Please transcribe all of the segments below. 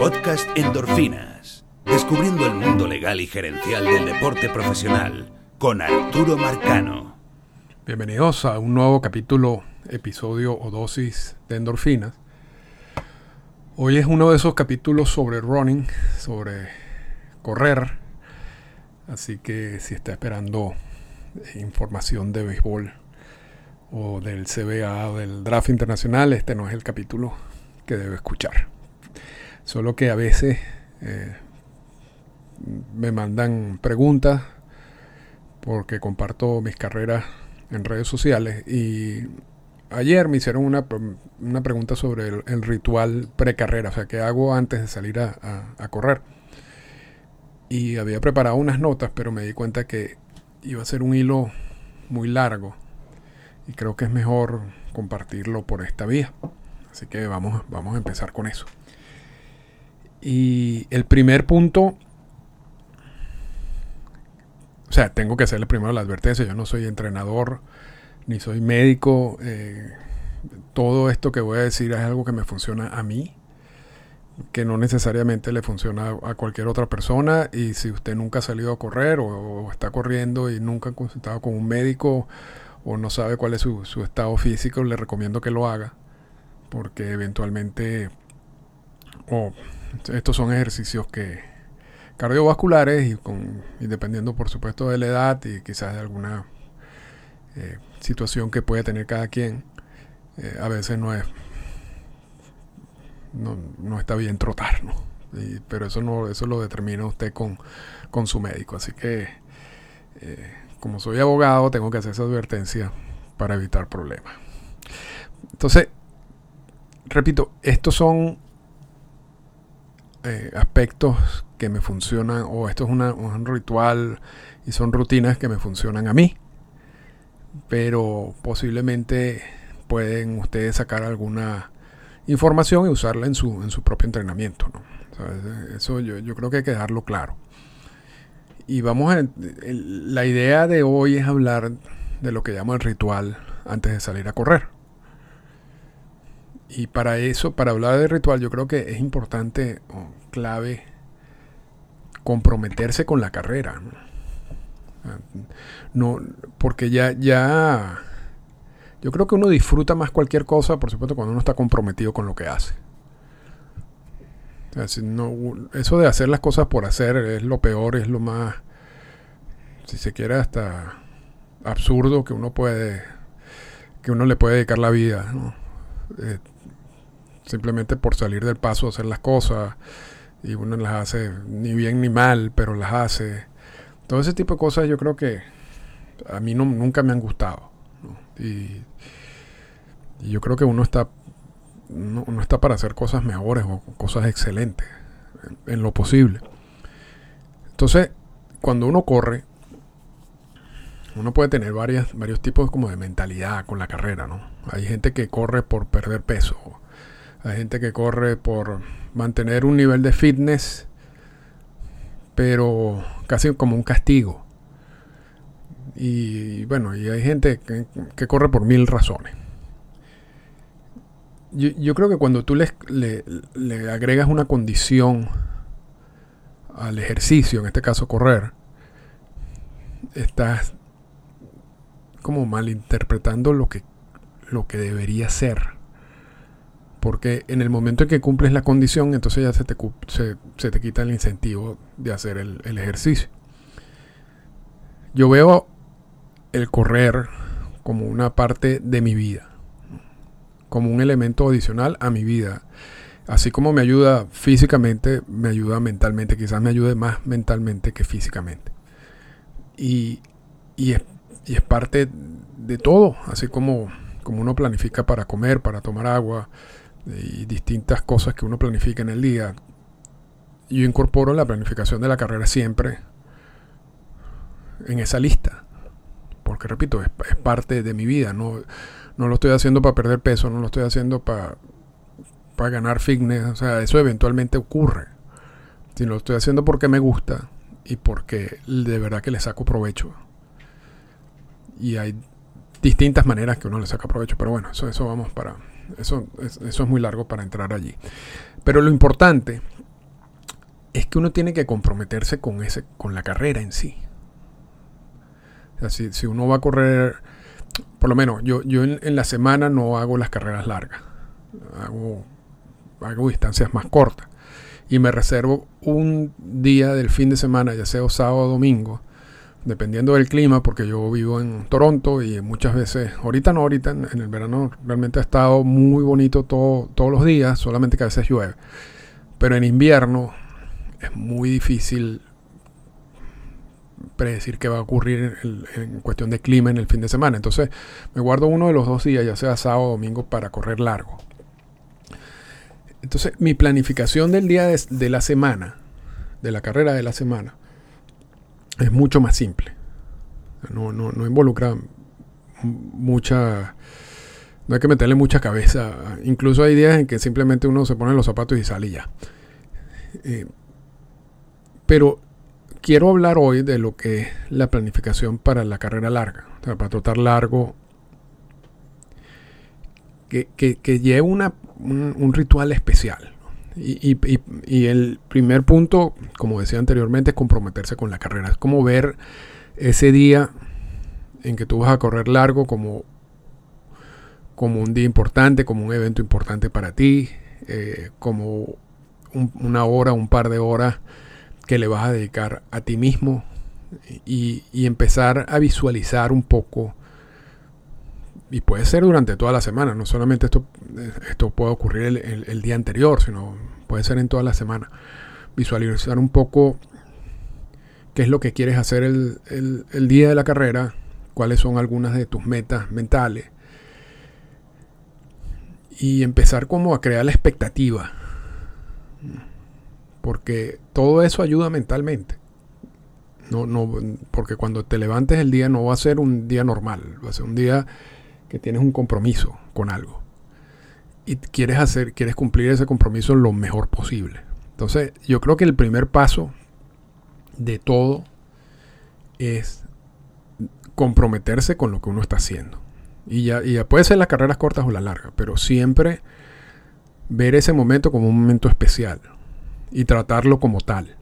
Podcast Endorfinas. Descubriendo el mundo legal y gerencial del deporte profesional con Arturo Marcano. Bienvenidos a un nuevo capítulo, episodio o dosis de endorfinas. Hoy es uno de esos capítulos sobre running, sobre correr. Así que si está esperando información de béisbol o del CBA o del draft internacional, este no es el capítulo que debe escuchar. Solo que a veces eh, me mandan preguntas porque comparto mis carreras en redes sociales y ayer me hicieron una, pregunta sobre el, ritual precarrera, o sea, qué hago antes de salir a, a correr. Y había preparado unas notas, pero me di cuenta que iba a ser un hilo muy largo y creo que es mejor compartirlo por esta vía. Así que vamos, vamos a empezar con eso. Y el primer punto, o sea, tengo que hacerle primero la advertencia, yo no soy entrenador ni soy médico. Eh, todo esto que voy a decir es algo que me funciona a mí, que no necesariamente le funciona a cualquier otra persona. Y si usted nunca ha salido a correr o, está corriendo y nunca ha consultado con un médico o no sabe cuál es su, su estado físico, le recomiendo que lo haga, porque eventualmente o estos son ejercicios que cardiovasculares y, con, dependiendo por supuesto de la edad y quizás de alguna eh, situación que puede tener cada quien, eh, a veces no es no, está bien trotar, ¿no? pero eso no eso lo determina usted con, con su médico. Así que, eh, como soy abogado, tengo que hacer esa advertencia para evitar problemas. Entonces, repito, estos son eh, aspectos que me funcionan, o esto es un ritual y son rutinas que me funcionan a mí. Pero posiblemente pueden ustedes sacar alguna información y usarla en su, en su propio entrenamiento. Eso yo, yo, creo que hay que dejarlo claro. Y vamos a... la idea de hoy es hablar de lo que llamo el ritual antes de salir a correr. Y para eso, para hablar de ritual, yo creo que es importante clave comprometerse con la carrera. ¿no? porque ya, ya, yo creo que uno disfruta más cualquier cosa, por supuesto, cuando uno está comprometido con lo que hace. eso de hacer las cosas por hacer es lo peor, es lo más, si se quiere, hasta absurdo que uno puede, que uno le puede dedicar la vida. ¿no? Eh, simplemente por salir del paso, hacer las cosas, y uno las hace ni bien ni mal, pero las hace. Todo ese tipo de cosas yo creo que a mí nunca me han gustado. Y, yo creo que uno está, está para hacer cosas mejores o cosas excelentes, en, lo posible. Entonces, cuando uno corre, uno puede tener varias, varios tipos como de mentalidad con la carrera, ¿no? Hay gente que corre por perder peso, hay gente que corre por mantener un nivel de fitness, pero casi como un castigo. Y bueno, y hay gente que, corre por mil razones. Yo, creo que cuando tú le, agregas una condición al ejercicio, en este caso correr, estás como malinterpretando lo que, lo que debería ser. Porque en el momento en que cumples la condición, entonces ya se te, se, te quita el incentivo de hacer el, ejercicio. Yo veo el correr como una parte de mi vida, como un elemento adicional a mi vida. Así como me ayuda físicamente, me ayuda mentalmente, quizás me ayude más mentalmente que físicamente. Y, y, es, y es parte de todo, así como, como uno planifica para comer, para tomar agua, y distintas cosas que uno planifica en el día. Yo incorporo la planificación de la carrera siempre en esa lista. Porque repito, es, parte de mi vida. No, no lo estoy haciendo para perder peso, no lo estoy haciendo para, para ganar fitness. O sea, eso eventualmente ocurre. Si lo estoy haciendo porque me gusta y porque de verdad que le saco provecho. Y hay distintas maneras que uno le saca provecho. Pero bueno, eso, eso vamos para, eso, eso es muy largo para entrar allí. Pero lo importante es que uno tiene que comprometerse con, ese, con la carrera en sí. Si, uno va a correr, por lo menos yo, yo en, la semana no hago las carreras largas, hago, hago distancias más cortas. Y me reservo un día del fin de semana, ya sea sábado o domingo, dependiendo del clima, porque yo vivo en Toronto y muchas veces, ahorita no, ahorita en, el verano realmente ha estado muy bonito todo, todos los días, solamente que a veces llueve. Pero en invierno es muy difícil predecir qué va a ocurrir en, cuestión de clima en el fin de semana. Entonces me guardo uno de los dos días, ya sea sábado o domingo, para correr largo. Entonces mi planificación del día de, la semana, de la carrera de la semana, es mucho más simple. No, no, no involucra mucha... No hay que meterle mucha cabeza. Incluso hay días en que simplemente uno se pone los zapatos y sale ya. Eh, pero quiero hablar hoy de lo que es la planificación para la carrera larga, o sea, para trotar largo, que, que, lleve una, un, ritual especial. Y, y, el primer punto, como decía anteriormente, es comprometerse con la carrera. Es como ver ese día en que tú vas a correr largo como, como un día importante, como un evento importante para ti, eh, como una hora, un par de horas que le vas a dedicar a ti mismo y, empezar a visualizar un poco. Y puede ser durante toda la semana, no solamente esto, esto puede ocurrir el, día anterior, sino puede ser en toda la semana. Visualizar un poco qué es lo que quieres hacer el, el día de la carrera, cuáles son algunas de tus metas mentales. Y empezar como a crear la expectativa porque todo eso ayuda mentalmente. No, no, porque cuando te levantes el día no va a ser un día normal, va a ser un día que tienes un compromiso con algo. Y quieres hacer, quieres cumplir ese compromiso lo mejor posible. Entonces, yo creo que el primer paso de todo es comprometerse con lo que uno está haciendo. Y ya, y ya puede ser las carreras cortas o las largas, pero siempre ver ese momento como un momento especial y tratarlo como tal.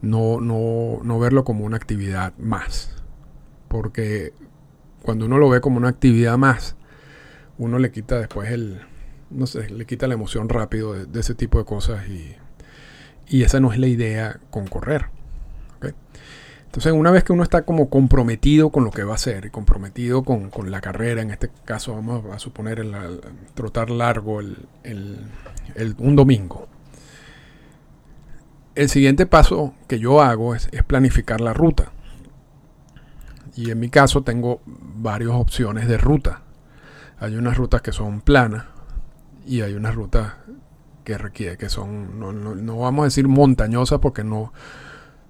No, no, no verlo como una actividad más. Porque cuando uno lo ve como una actividad más, uno le quita después el, no sé, le quita la emoción rápido de, ese tipo de cosas y, y, esa no es la idea con correr. Entonces, una vez que uno está como comprometido con lo que va a hacer, comprometido con, la carrera, en este caso vamos a suponer el, trotar largo el, un domingo, el siguiente paso que yo hago es, planificar la ruta. Y en mi caso tengo varias opciones de ruta. Hay unas rutas que son planas y hay unas rutas que requiere, que son, no, vamos a decir montañosas porque no,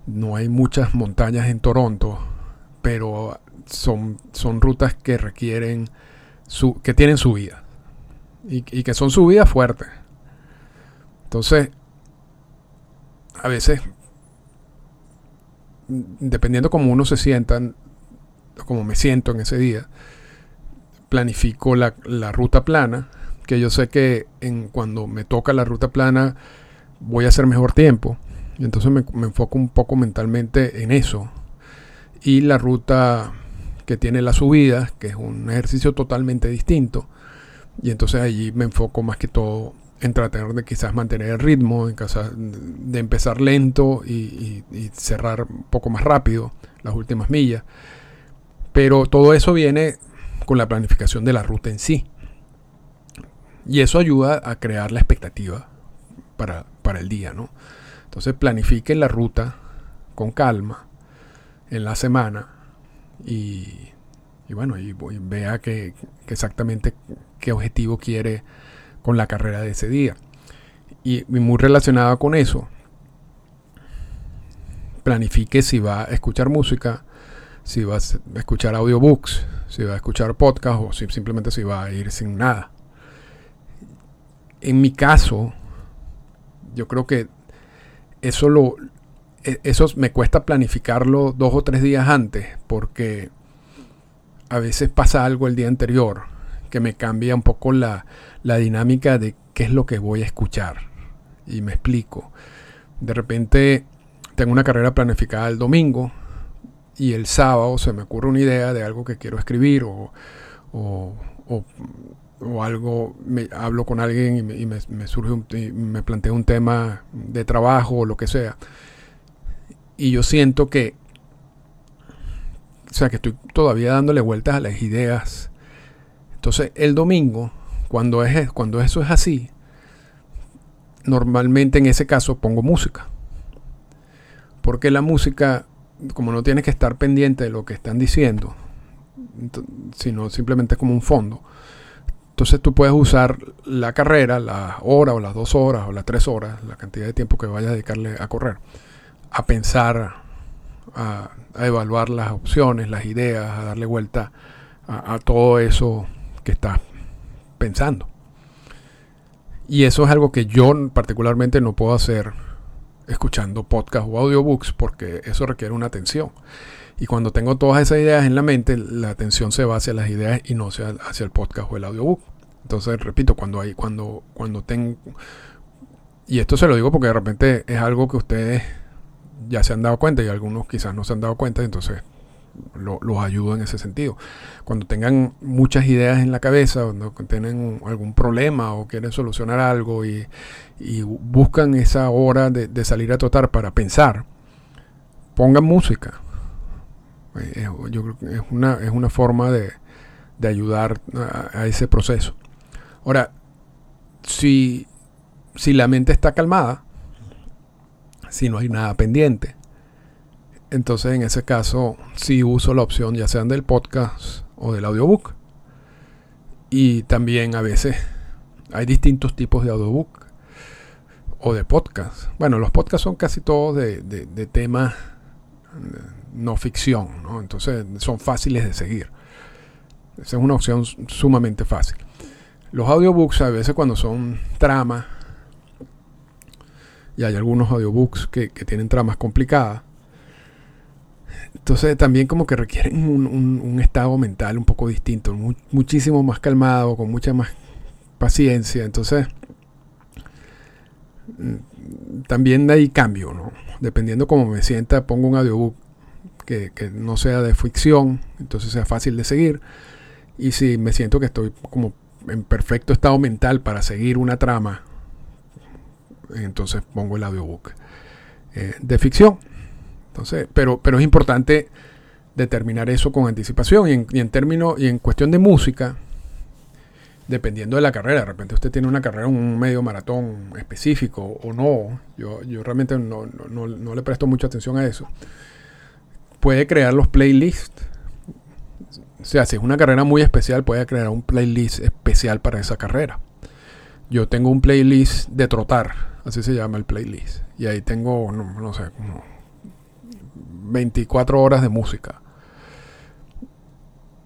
no hay muchas montañas en Toronto, pero son, son rutas que requieren, su, que tienen subida y, y que son subidas fuertes. Entonces, a veces, dependiendo cómo uno se sienta, como me siento en ese día, planifico la, ruta plana, que yo sé que en, cuando me toca la ruta plana voy a hacer mejor tiempo. Y entonces me, me enfoco un poco mentalmente en eso. Y la ruta que tiene la subida, que es un ejercicio totalmente distinto. Y entonces allí me enfoco más que todo en tratar de quizás mantener el ritmo, en casa, de empezar lento y, cerrar un poco más rápido las últimas millas. Pero todo eso viene con la planificación de la ruta en sí. Y eso ayuda a crear la expectativa para, el día, ¿no? Entonces planifique la ruta con calma en la semana y, bueno, y, vea que, exactamente qué objetivo quiere con la carrera de ese día. Y, muy relacionado con eso, planifique si va a escuchar música, si va a escuchar audiobooks, si va a escuchar podcast o si simplemente si va a ir sin nada. En mi caso, yo creo que eso lo e, eso me cuesta planificarlo dos o tres días antes porque a veces pasa algo el día anterior que me cambia un poco la, la dinámica de qué es lo que voy a escuchar. Y me explico. De repente tengo una carrera planificada el domingo y el sábado se me ocurre una idea de algo que quiero escribir o, o, algo, me, hablo con alguien y me, surge un, me plantea un tema de trabajo o lo que sea. Y yo siento que, o sea, que estoy todavía dándole vueltas a las ideas. Entonces, el domingo, cuando, es, cuando eso es así, normalmente en ese caso pongo música. Porque la música, como no tienes que estar pendiente de lo que están diciendo, sino simplemente como un fondo. Entonces tú puedes usar la carrera, la hora o las dos horas o las tres horas, la cantidad de tiempo que vayas a dedicarle a correr, a pensar, a, evaluar las opciones, las ideas, a darle vuelta a, a todo eso que estás pensando. Y eso es algo que yo particularmente no puedo hacer escuchando podcast o audiobooks porque eso requiere una atención. Y cuando tengo todas esas ideas en la mente, la atención se va hacia las ideas y no hacia, hacia el podcast o el audiobook. Entonces, repito, cuando hay, cuando, cuando tengo. Y esto se lo digo porque de repente es algo que ustedes ya se han dado cuenta y algunos quizás no se han dado cuenta, entonces los ayudo en ese sentido. Cuando tengan muchas ideas en la cabeza, cuando tienen algún problema o quieren solucionar algo y, buscan esa hora de, salir a trotar para pensar, pongan música. Eh, yo creo que es una, es una forma de, ayudar a, ese proceso. Ahora, si, si la mente está calmada, si no hay nada pendiente, entonces en ese caso sí uso la opción ya sean del podcast o del audiobook. Y también a veces hay distintos tipos de audiobook o de podcast. Bueno, los podcasts son casi todos de, de, eh, no ficción, entonces son fáciles de seguir. Esa es una opción sumamente fácil. Los audiobooks a veces cuando son tramas, y hay algunos audiobooks que, que tienen tramas complicadas, entonces también como que requieren un, estado mental un poco distinto, muchísimo más calmado, con mucha más paciencia. Entonces mm, también hay cambio, ¿no? Dependiendo cómo me sienta, pongo un audiobook que, que no sea de ficción, entonces sea fácil de seguir. Y si me siento que estoy como en perfecto estado mental para seguir una trama, entonces pongo el audiobook eh, de ficción. Entonces, pero, pero es importante determinar eso con anticipación. Y en, términos, y en cuestión de música, dependiendo de la carrera, de repente usted tiene una carrera, un medio maratón específico o no, yo, yo realmente no, no, le presto mucha atención a eso. Puede crear los playlists. O sea, si es una carrera muy especial, puede crear un playlist especial para esa carrera. Yo tengo un playlist de trotar, así se llama el playlist. Y ahí tengo, no, no sé, como 24 horas de música.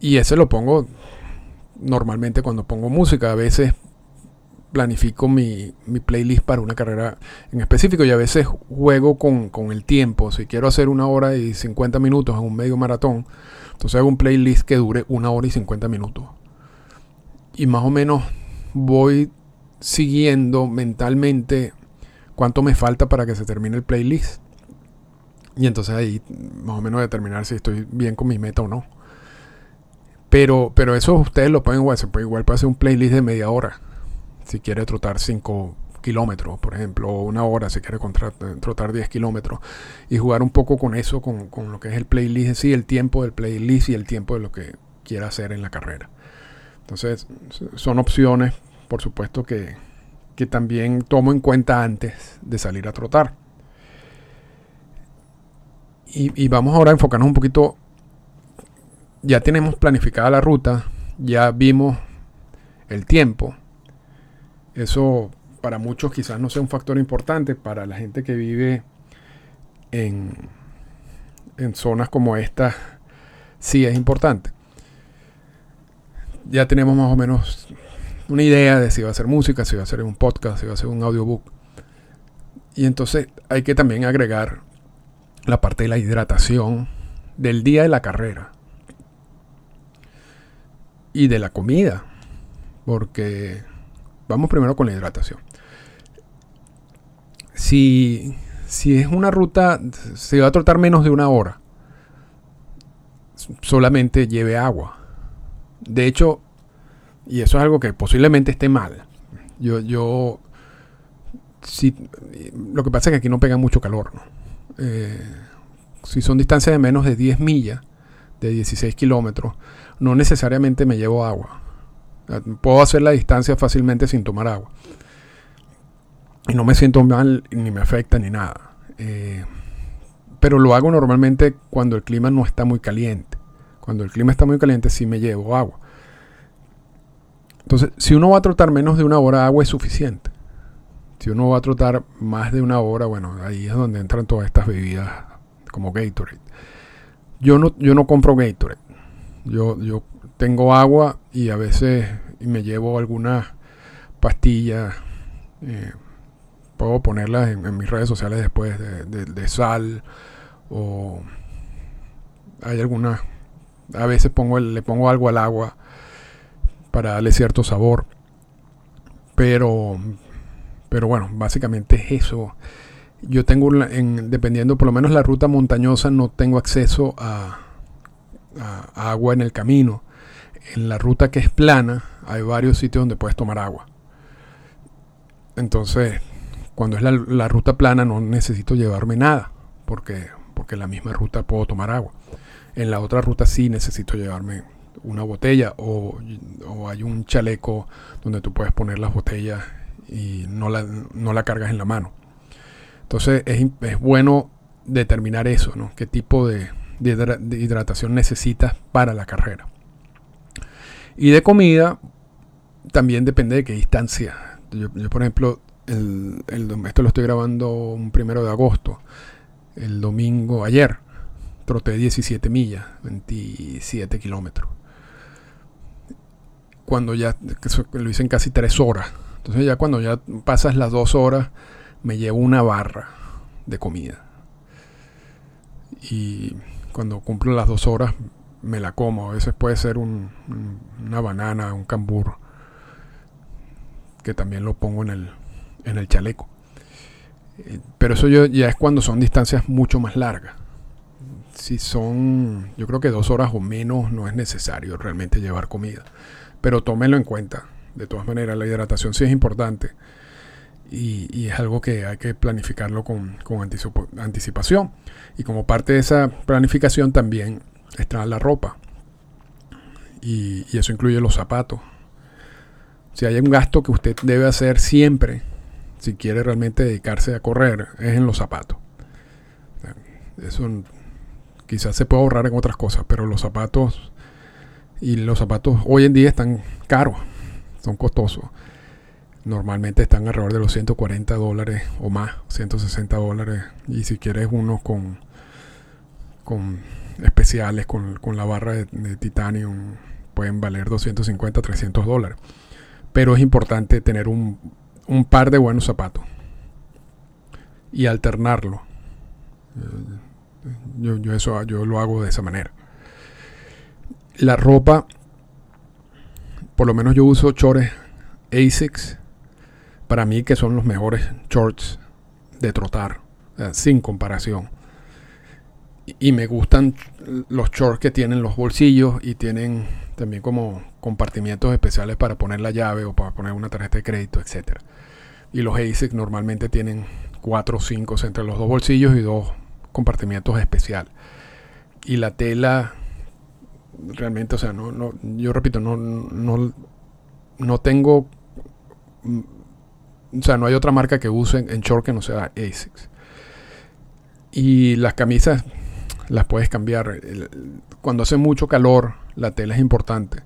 Y ese lo pongo normalmente cuando pongo música. A veces planifico mi, playlist para una carrera en específico y a veces juego con, el tiempo. Si quiero hacer una hora y 50 minutos en un medio maratón, entonces hago un playlist que dure una hora y 50 minutos. Y más o menos voy siguiendo mentalmente cuánto me falta para que se termine el playlist. Y entonces ahí más o menos determinar si estoy bien con mi meta o no. Pero, pero eso ustedes lo pueden igual. Igual puede hacer un playlist de media hora. Si quiere trotar 5 kilómetros, por ejemplo, o una hora si quiere trotar 10 kilómetros. Y jugar un poco con eso, con, lo que es el playlist sí, el tiempo del playlist y el tiempo de lo que quiera hacer en la carrera. Entonces, son opciones, por supuesto, que, que también tomo en cuenta antes de salir a trotar. Y, vamos ahora a enfocarnos un poquito. Ya tenemos planificada la ruta, ya vimos el tiempo. Eso para muchos quizás no sea un factor importante, para la gente que vive en, en zonas como esta sí es importante. Ya tenemos más o menos una idea de si va a ser música, si va a ser un podcast, si va a ser un audiobook. Y entonces hay que también agregar la parte de la hidratación del día de la carrera y de la comida, porque vamos primero con la hidratación. Si, si es una ruta, se va a trotar menos de una hora, solamente lleve agua. De hecho, y eso es algo que posiblemente esté mal. Yo, yo, si, lo que pasa es que aquí no pega mucho calor. Eh, si son distancias de menos de 10 millas, de 16 kilómetros, no necesariamente me llevo agua. Puedo hacer la distancia fácilmente sin tomar agua. Y no me siento mal, ni me afecta, ni nada. Eh, pero lo hago normalmente cuando el clima no está muy caliente. Cuando el clima está muy caliente sí me llevo agua. Entonces, si uno va a trotar menos de una hora, agua es suficiente. Si uno va a trotar más de una hora, bueno, ahí es donde entran todas estas bebidas como Gatorade. Yo no, yo no compro Gatorade. Yo, yo tengo agua y a veces me llevo algunas pastillas. Eh, puedo ponerlas en, mis redes sociales después de, sal o hay algunas a veces pongo le pongo algo al agua para darle cierto sabor pero pero bueno básicamente es eso. Yo tengo en, dependiendo por lo menos la ruta montañosa no tengo acceso a, agua en el camino. En la ruta que es plana hay varios sitios donde puedes tomar agua. Entonces cuando es la, ruta plana no necesito llevarme nada, porque, porque en la misma ruta puedo tomar agua. En la otra ruta sí necesito llevarme una botella o, hay un chaleco donde tú puedes poner las botellas y no la, no la cargas en la mano. Entonces es, es bueno determinar eso, ¿no? ¿Qué tipo de, hidratación necesitas para la carrera? Y de comida también depende de qué distancia. yo por ejemplo, esto lo estoy grabando un primero de agosto. El domingo, ayer, troté 17 millas, 27 kilómetros. Cuando ya, lo hice en casi 3 horas. Entonces ya cuando ya pasas las 2 horas, me llevo una barra de comida. Y cuando cumplo las 2 horas, me la como. A veces puede ser una banana, un cambur, que también lo pongo en el, en el chaleco. Eh, pero eso ya es cuando son distancias mucho más largas. Si son, yo creo que dos horas o menos no es necesario realmente llevar comida. Pero tómenlo en cuenta. De todas maneras, la hidratación sí es importante. Y, es algo que hay que planificarlo con, anticipación. Y como parte de esa planificación también está la ropa. Y, y eso incluye los zapatos. Si hay un gasto que usted debe hacer siempre si quiere realmente dedicarse a correr, es en los zapatos. Eso quizás se puede ahorrar en otras cosas, pero los zapatos y los zapatos hoy en día están caros, son costosos. Normalmente están alrededor de los 140 dólares o más, 160 dólares. Y si quieres unos con, con especiales, con, la barra de, titanio, pueden valer 250, 300 dólares. Pero es importante tener un un par de buenos zapatos y alternarlo. Yo, yo, eso yo lo hago de esa manera. La ropa, por lo menos yo uso chores ASICS para mí que son los mejores shorts de trotar, sin comparación. Y me gustan los shorts que tienen los bolsillos y tienen también como compartimientos especiales para poner la llave o para poner una tarjeta de crédito, etcétera. Y los ASIC normalmente tienen 4 o 5 entre los dos bolsillos y dos compartimientos especiales. Y la tela, realmente, o sea, no, no, yo repito, no, no, no tengo, o sea, no hay otra marca que use en, short que no sea ASICS. Y las camisas las puedes cambiar. Cuando hace mucho calor, la tela es importante.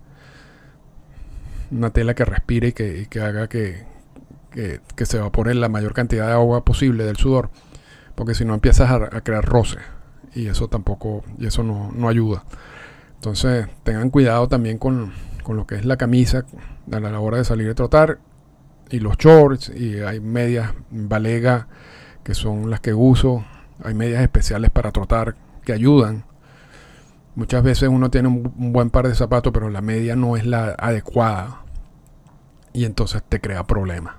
Una tela que respire y que haga que, que, se evapore la mayor cantidad de agua posible del sudor, porque si no empiezas a, crear roce y eso tampoco, y eso no, ayuda. Entonces tengan cuidado también con, lo que es la camisa a la hora de salir a trotar y los shorts y hay medias balega que son las que uso, hay medias especiales para trotar que ayudan. Muchas veces uno tiene un buen par de zapatos, pero la media no es la adecuada y entonces te crea problemas.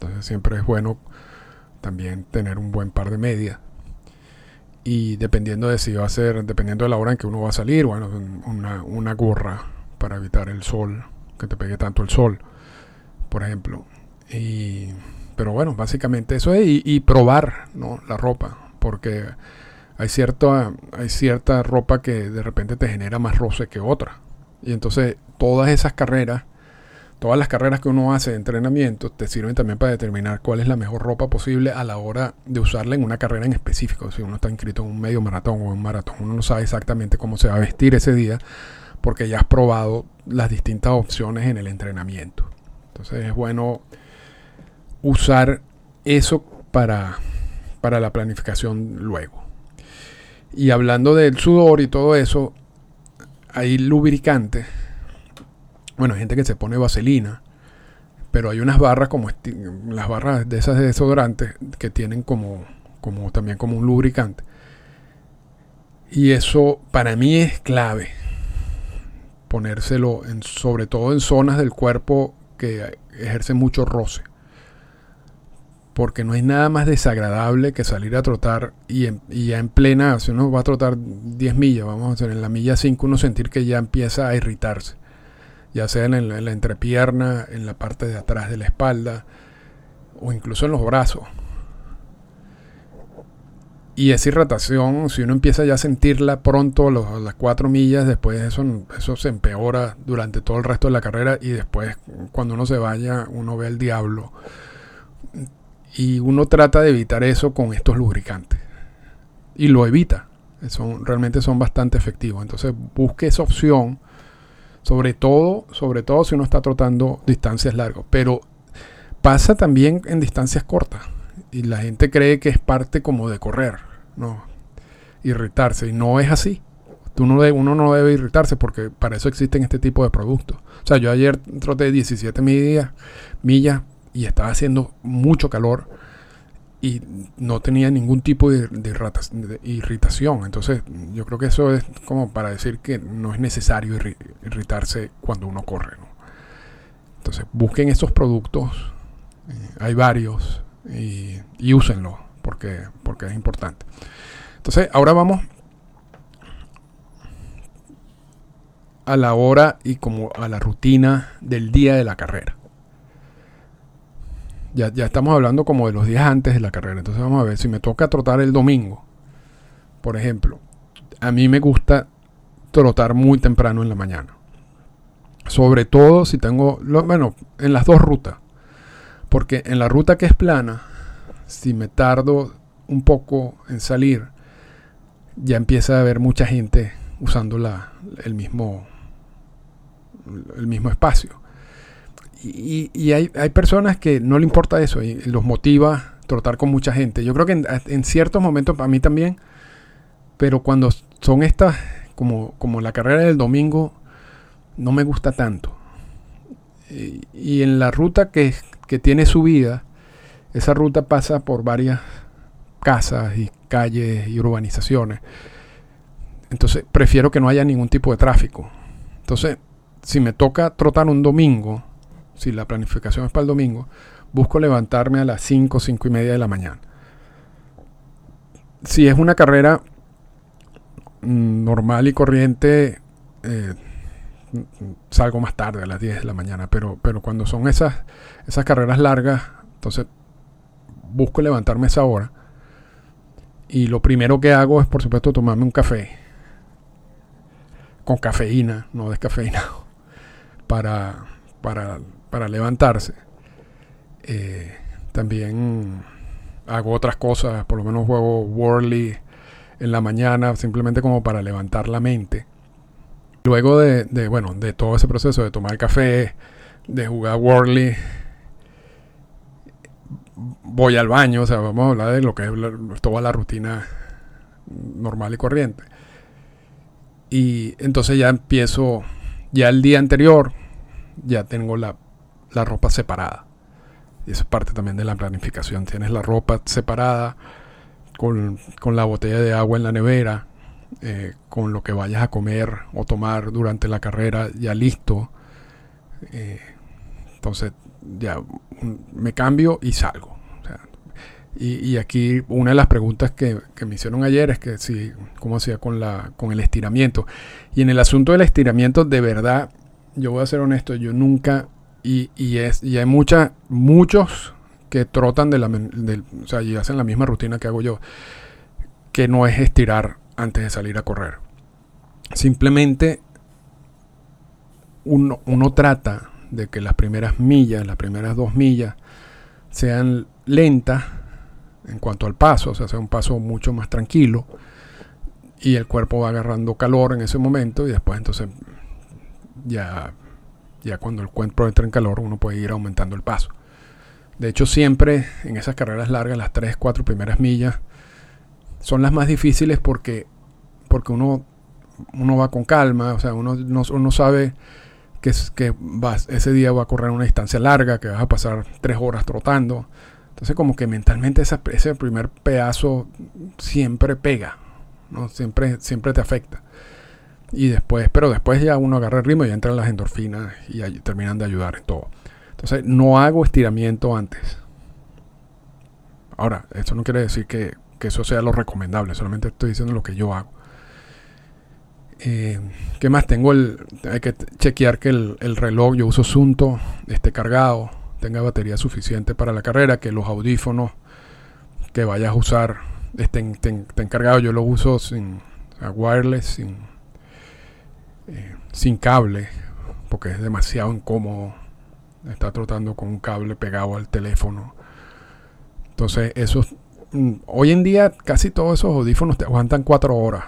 Entonces siempre es bueno también tener un buen par de medias. Y dependiendo de si va a ser, dependiendo de la hora en que uno va a salir, bueno, una, una gorra para evitar el sol, que te pegue tanto el sol, por ejemplo. Y, pero bueno, básicamente eso es, y, probar ¿no? la ropa, porque hay cierta, hay cierta ropa que de repente te genera más roce que otra. Y entonces todas esas carreras todas las carreras que uno hace de entrenamiento te sirven también para determinar cuál es la mejor ropa posible a la hora de usarla en una carrera en específico. Si uno está inscrito en un medio maratón o en un maratón, uno no sabe exactamente cómo se va a vestir ese día porque ya has probado las distintas opciones en el entrenamiento. Entonces es bueno usar eso para, para la planificación luego. Y hablando del sudor y todo eso, hay lubricantes bueno, hay gente que se pone vaselina, pero hay unas barras como las barras de esas de desodorantes que tienen como, como también como un lubricante. Y eso para mí es clave. Ponérselo sobre todo en zonas del cuerpo que ejercen mucho roce. Porque no hay nada más desagradable que salir a trotar y, y, ya en plena, si uno va a trotar 10 millas, vamos a hacer en la milla 5, uno sentir que ya empieza a irritarse ya sea en la, entrepierna, en la parte de atrás de la espalda o incluso en los brazos. Y esa irritación, si uno empieza ya a sentirla pronto, a las cuatro millas, después eso, eso se empeora durante todo el resto de la carrera y después cuando uno se vaya, uno ve el diablo. Y uno trata de evitar eso con estos lubricantes. Y lo evita. Son, realmente son bastante efectivos. Entonces busque esa opción sobre todo, sobre todo si uno está trotando distancias largas. Pero pasa también en distancias cortas. Y la gente cree que es parte como de correr, ¿no? Irritarse. Y no es así. Uno, uno no debe irritarse porque para eso existen este tipo de productos. O sea, yo ayer troté 17 millas, millas y estaba haciendo mucho calor y no tenía ningún tipo de, irritación. Entonces, yo creo que eso es como para decir que no es necesario irritarse cuando uno corre. Entonces, busquen estos productos, eh, hay varios, y, y úsenlos porque, porque es importante. Entonces, ahora vamos a la hora y como a la rutina del día de la carrera. Ya, estamos hablando como de los días antes de la carrera. Entonces vamos a ver, si me toca trotar el domingo, por ejemplo, a mí me gusta trotar muy temprano en la mañana. Sobre todo si tengo, bueno, en las dos rutas. Porque en la ruta que es plana, si me tardo un poco en salir, ya empieza a haber mucha gente usando la, el, mismo, el mismo espacio y, hay, personas que no le importa eso y los motiva trotar con mucha gente. Yo creo que en, ciertos momentos, para mí también, pero cuando son estas, como, como la carrera del domingo, no me gusta tanto. Y, en la ruta que, que tiene subida, esa ruta pasa por varias casas y calles y urbanizaciones. Entonces prefiero que no haya ningún tipo de tráfico. Entonces, si me toca trotar un domingo, si la planificación es para el domingo, busco levantarme a las 5, 5 y media de la mañana. Si es una carrera mm, normal y corriente, eh, salgo más tarde, a las 10 de la mañana, pero, pero cuando son esas, esas carreras largas, entonces busco levantarme a esa hora. Y lo primero que hago es, por supuesto, tomarme un café. Con cafeína, no descafeinado. Para, para para levantarse. Eh, también hago otras cosas, por lo menos juego Worley en la mañana, simplemente como para levantar la mente. Luego de, bueno, de todo ese proceso de tomar café, de jugar Worley, voy al baño, o sea, vamos a hablar de lo que es toda la rutina normal y corriente. Y entonces ya empiezo, ya el día anterior, ya tengo la la ropa separada. Y eso es parte también de la planificación. Tienes la ropa separada con, la botella de agua en la nevera, eh, con lo que vayas a comer o tomar durante la carrera ya listo. Eh, entonces ya me cambio y salgo. Y, aquí una de las preguntas que, me hicieron ayer es que si, ¿cómo hacía con, la, con el estiramiento? Y en el asunto del estiramiento, de verdad, yo voy a ser honesto, yo nunca, y, y, es, y hay mucha, muchos que trotan de la, o sea, y hacen la misma rutina que hago yo, que no es estirar antes de salir a correr. Simplemente uno, uno trata de que las primeras millas, las primeras dos millas, sean lentas en cuanto al paso, o sea, sea un paso mucho más tranquilo y el cuerpo va agarrando calor en ese momento y después entonces ya, ya cuando el cuerpo entra en calor uno puede ir aumentando el paso. De hecho siempre en esas carreras largas, las 3, 4 primeras millas son las más difíciles porque, porque uno, uno va con calma, o sea, uno, no, sabe que, que vas, ese día va a correr una distancia larga, que vas a pasar 3 horas trotando entonces como que mentalmente ese primer pedazo siempre pega, ¿no? Siempre, siempre te afecta. Y después, pero después ya uno agarra el ritmo y entran las endorfinas y terminan de ayudar en todo. Entonces no hago estiramiento antes. Ahora, eso no quiere decir que, eso sea lo recomendable, solamente estoy diciendo lo que yo hago. Eh, ¿Qué más? Tengo el. Hay que chequear que el, el reloj, yo uso Sunto, esté cargado tenga batería suficiente para la carrera, que los audífonos que vayas a usar estén, encargados. Yo lo uso sin wireless, sin, eh, sin cable, porque es demasiado incómodo estar trotando con un cable pegado al teléfono. Entonces, eso mm, hoy en día casi todos esos audífonos te aguantan cuatro horas,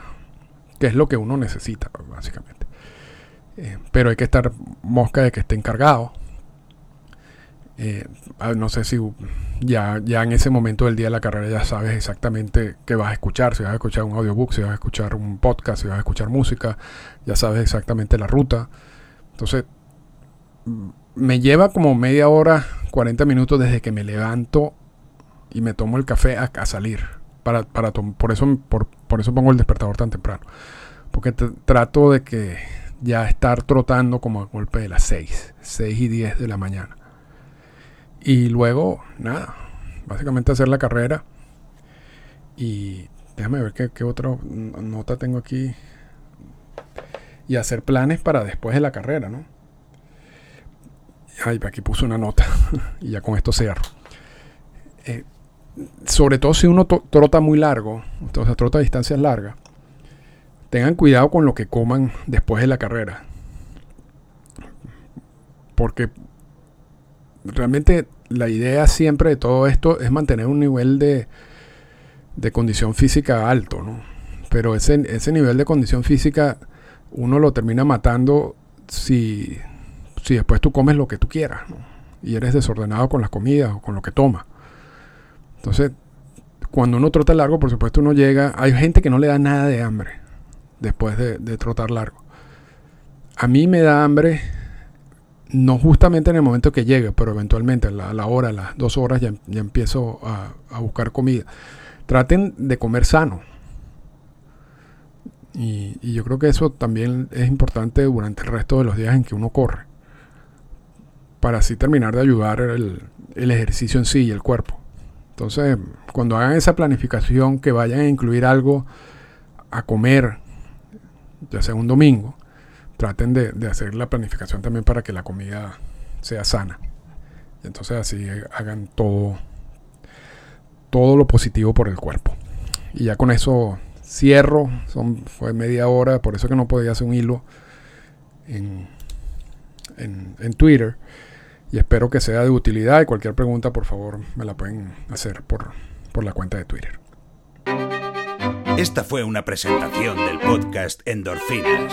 que es lo que uno necesita, básicamente. Eh, pero hay que estar mosca de que esté encargado eh, ah, no sé si ya, ya en ese momento del día de la carrera ya sabes exactamente qué vas a escuchar, si vas a escuchar un audiobook, si vas a escuchar un podcast, si vas a escuchar música, ya sabes exactamente la ruta. Entonces, mm, me lleva como media hora, 40 minutos desde que me levanto y me tomo el café a, salir. Para, para por, eso, por, por, eso pongo el despertador tan temprano. Porque trato de que ya estar trotando como a golpe de las 6, 6 y 10 de la mañana. Y luego, nada, básicamente hacer la carrera. Y déjame ver qué, otra nota tengo aquí. Y hacer planes para después de la carrera, ¿no? Ay, aquí puse una nota. y ya con esto cierro. Eh, sobre todo si uno trota muy largo, o sea, trota distancias largas, tengan cuidado con lo que coman después de la carrera. Porque realmente la idea siempre de todo esto es mantener un nivel de, de condición física alto, ¿no? Pero ese, ese nivel de condición física uno lo termina matando si, si después tú comes lo que tú quieras, ¿no? Y eres desordenado con las comidas o con lo que tomas. Entonces, cuando uno trota largo, por supuesto uno llega, hay gente que no le da nada de hambre después de, de trotar largo. A mí me da hambre no justamente en el momento que llegue, pero eventualmente a la, hora, a las dos horas ya, empiezo a, buscar comida. Traten de comer sano. Y, yo creo que eso también es importante durante el resto de los días en que uno corre. Para así terminar de ayudar el, el ejercicio en sí y el cuerpo. Entonces, cuando hagan esa planificación, que vayan a incluir algo a comer, ya sea un domingo, traten de, hacer la planificación también para que la comida sea sana. Y entonces así hagan todo, todo lo positivo por el cuerpo. Y ya con eso cierro. Fue media hora, por eso que no podía hacer un hilo en, en, Twitter. Y espero que sea de utilidad. Y cualquier pregunta, por favor, me la pueden hacer por, por la cuenta de Twitter. Esta fue una presentación del podcast Endorfinas.